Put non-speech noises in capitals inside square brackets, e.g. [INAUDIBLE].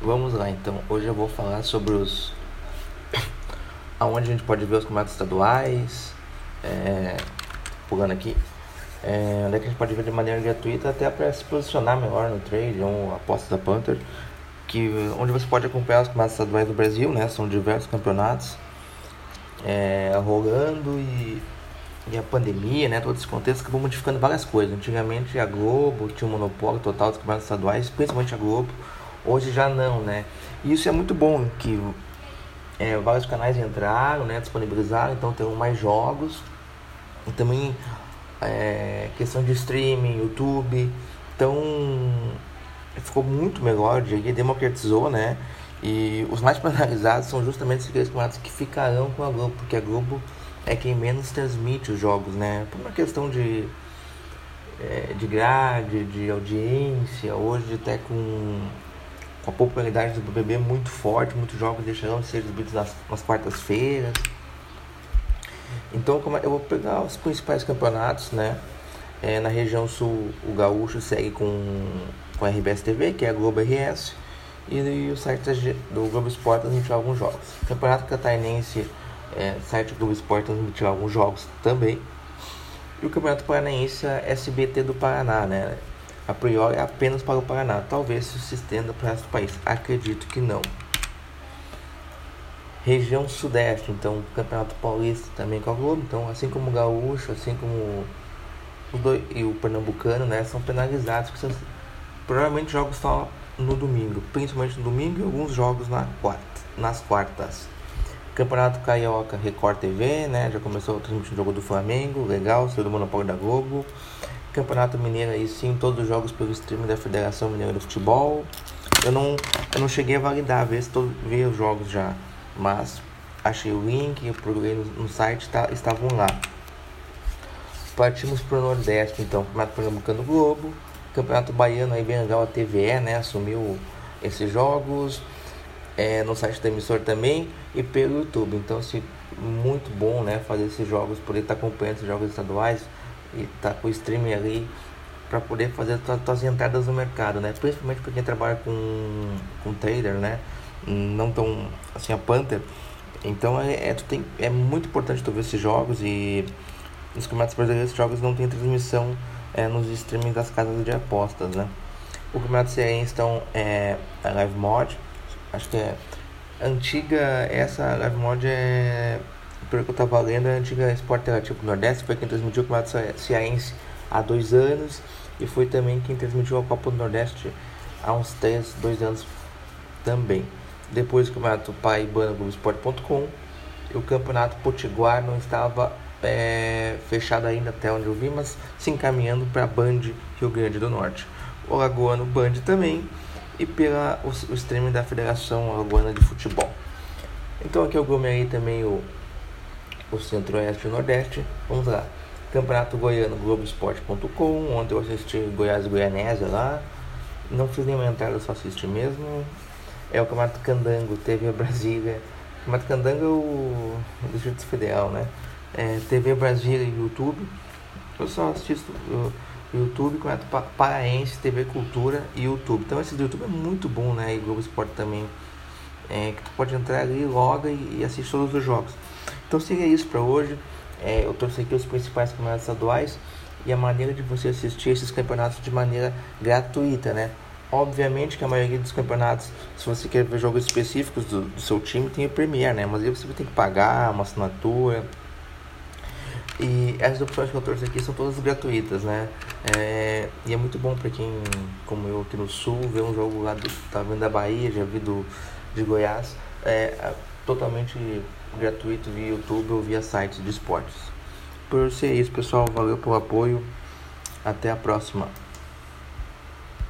Vamos lá então. Hoje eu vou falar sobre os. [COUGHS] aonde a gente pode ver os campeonatos estaduais. É... Pulando aqui. É... Onde é que a gente pode ver de maneira gratuita até para se posicionar melhor no trade ou aposta da Panther. Que, onde você pode acompanhar os campeonatos estaduais do Brasil, né? São diversos campeonatos é, rolando e, e a pandemia, né? Todo esse contexto acabou modificando várias coisas. Antigamente a Globo tinha um monopólio total dos campeonatos estaduais, principalmente a Globo Hoje já não, né? E isso é muito bom que é, vários canais entraram, né? Disponibilizaram, então tem mais jogos. E também é, questão de streaming, YouTube. Então ficou muito melhor, diria, democratizou, né? E os mais penalizados são justamente aqueles campeonatos que ficarão com a Globo, porque a Globo é quem menos transmite os jogos, né? Por uma questão de, é, de grade, de audiência, hoje até com a popularidade do BBB muito forte, muitos jogos deixando de ser exibidos nas, nas quartas-feiras. Então é, eu vou pegar os principais campeonatos, né? É, na região sul, o Gaúcho segue com, com a RBS TV, que é a Globo RS, e, e o site do Globo Esporte transmitiu alguns jogos. Campeonato Catarinense, é, site do Globo Esporte transmitiu alguns jogos também. E o Campeonato Paranaense, SBT do Paraná, né? A priori é apenas para o Paraná. Talvez isso se estenda para o resto do país. Acredito que não. Região Sudeste, então Campeonato Paulista também com a Globo. Então, assim como o Gaúcho, assim como o e o Pernambucano, né, são penalizados. Que são, provavelmente jogos só no domingo, principalmente no domingo e alguns jogos na quarta, nas quartas. Campeonato Carioca Record TV, né? Já começou a transmitir o jogo do Flamengo, legal, saiu do monopólio da Globo. Campeonato Mineiro aí sim, todos os jogos pelo stream da Federação Mineira de Futebol. Eu não, eu não cheguei a validar, ver se tô, ver os jogos já, mas achei o link, eu procurei no, no site, tá, estavam lá. Partimos para o Nordeste, então, Campeonato Pernambucano Globo, Campeonato Baiano aí bem legal, a TVE, né, assumiu esses jogos, é, no site da emissora também e pelo YouTube. Então, assim, muito bom, né, fazer esses jogos, poder estar acompanhando esses jogos estaduais e tá com o streaming ali para poder fazer as tuas entradas no mercado, né? Principalmente para quem trabalha com, com trader, né? Não tão assim a Panther. Então é, é, tem, é muito importante tu ver esses jogos e nos campeonatos brasileiros esses jogos não tem transmissão é, nos streamings das casas de apostas, né? O campeonato cearense então é a Live Mod, acho que é antiga, essa Live Mod é pelo que eu estava lendo, a antiga Esporte Interativo do Nordeste foi quem transmitiu o Campeonato Cearense há dois anos e foi também quem transmitiu a Copa do Nordeste há uns três, dois anos também. Depois o Campeonato Paraibano Globoesporte.com o Campeonato Potiguar não estava é, fechado ainda até onde eu vi, mas se encaminhando para Band Rio Grande do Norte. O Lagoano Band também e pela o, o streaming da Federação Lagoana de Futebol. Então aqui eu aí também o o Centro-Oeste e o Nordeste. Vamos lá. Campeonato Goiano Globoesporte.com, onde eu assisti Goiás e Goianésia lá. Não fiz nenhuma entrada, só assisti mesmo. É o Campeonato Candango, TV Brasília. O Campeonato Candango é o Distrito Federal, né? É, TV Brasília e YouTube. Eu só assisto YouTube, Campeonato Paraense, TV Cultura e YouTube. Então esse do YouTube é muito bom, né? E Globo Esporte também. É, que tu pode entrar ali, loga e, e assistir todos os jogos. Então seria isso para hoje. É, eu trouxe aqui os principais campeonatos estaduais e a maneira de você assistir esses campeonatos de maneira gratuita, né? Obviamente que a maioria dos campeonatos, se você quer ver jogos específicos do, do seu time, tem o Premier, né? Mas aí você vai ter que pagar uma assinatura. E essas opções que eu trouxe aqui são todas gratuitas, né? É, e é muito bom para quem, como eu aqui no Sul, ver um jogo lá do, tá vendo da Bahia, já vi do, de Goiás. É, totalmente gratuito via YouTube ou via sites de esportes. Por ser isso, pessoal, valeu pelo apoio. Até a próxima.